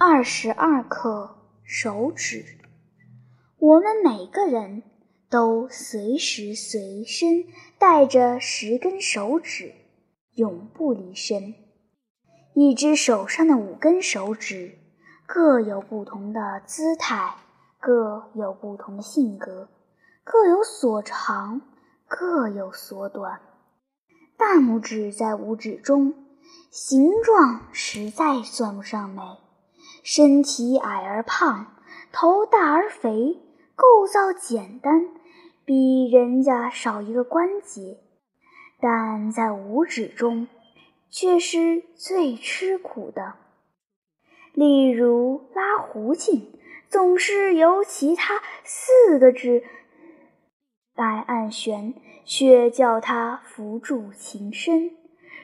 二十二课手指。我们每个人都随时随身带着十根手指，永不离身。一只手上的五根手指各有不同的姿态，各有不同的性格，各有所长，各有所短。大拇指在五指中，形状实在算不上美。身体矮而胖，头大而肥，构造简单，比人家少一个关节，但在五指中却是最吃苦的。例如拉胡琴，总是由其他四个指来按弦，却叫它扶住琴身；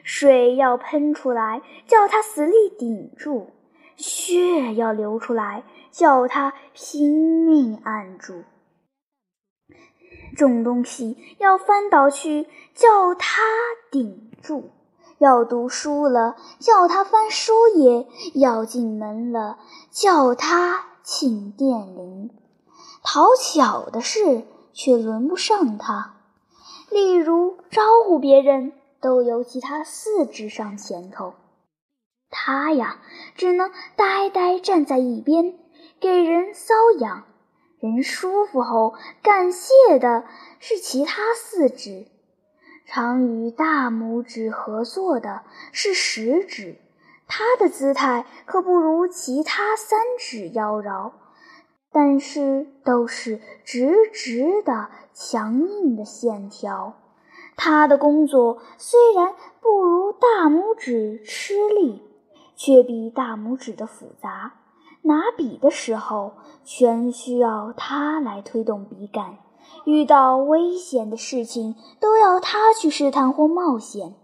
水要喷出来，叫它死力顶住。血要流出来，叫他拼命按住；重东西要翻倒去，叫他顶住；要读书了，叫他翻书页；要进门了，叫他请电铃。讨巧的事却轮不上他，例如招呼别人，都由其他四肢上前头。他呀，只能呆呆站在一边，给人搔痒。人舒服后，感谢的是其他四指。常与大拇指合作的是食指，它的姿态可不如其他三指妖娆，但是都是直直的、强硬的线条。它的工作虽然不如大拇指吃力。却比大拇指的复杂。拿笔的时候，全需要它来推动笔杆；遇到危险的事情，都要它去试探或冒险。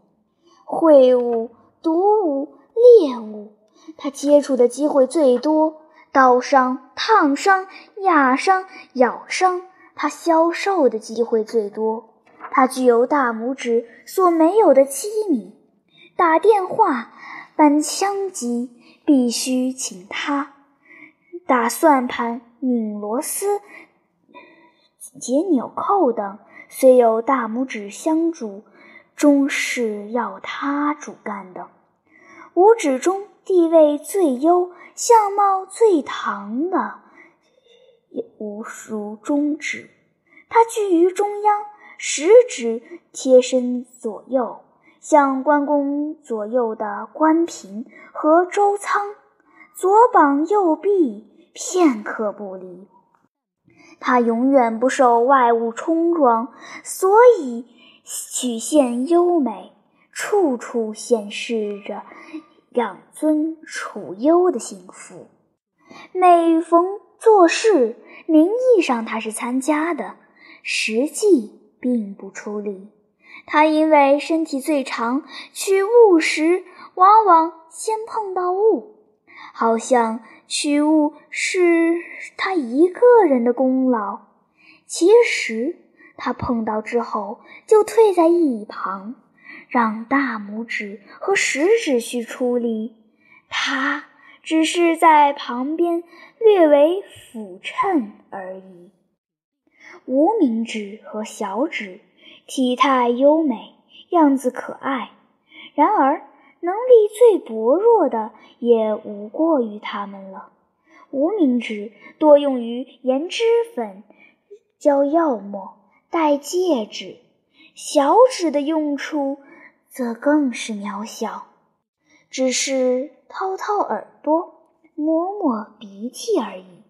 会物、毒物、猎物，它接触的机会最多；刀伤、烫伤、压伤、咬伤，它消受的机会最多。它具有大拇指所没有的机敏。打电话。搬枪机必须请他打算盘、拧螺丝、解纽扣等，虽有大拇指相助，终是要他主干的。五指中地位最优、相貌最堂的，无如中指，它居于中央，食指贴身左右。像关公左右的关平和周仓，左膀右臂，片刻不离。他永远不受外物冲撞，所以曲线优美，处处显示着养尊处优的幸福。每逢做事，名义上他是参加的，实际并不出力。他因为身体最长，取物时往往先碰到物，好像取物是他一个人的功劳。其实他碰到之后就退在一旁，让大拇指和食指去出力，他只是在旁边略为辅衬而已。无名指和小指。体态优美，样子可爱，然而能力最薄弱的也无过于他们了。无名指多用于研脂粉、浇药末、戴戒指，小指的用处则更是渺小，只是掏掏耳朵、摸摸鼻涕而已。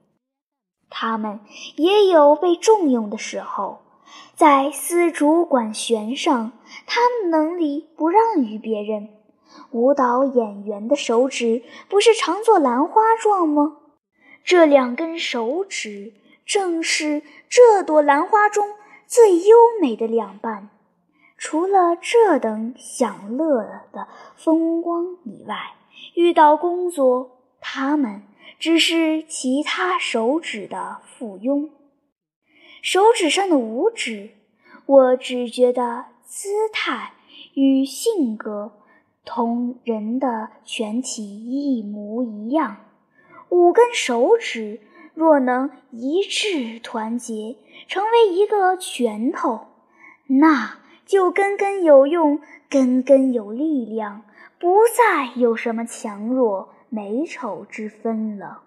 它们也有被重用的时候。在丝竹管弦上，他们能力不让于别人。舞蹈演员的手指不是常做兰花状吗？这两根手指正是这朵兰花中最优美的两半。除了这等享乐的风光以外，遇到工作，他们只是其他手指的附庸。手指上的五指，我只觉得姿态与性格同人的全体一模一样。五根手指若能一致团结，成为一个拳头，那就根根有用，根根有力量，不再有什么强弱美丑之分了。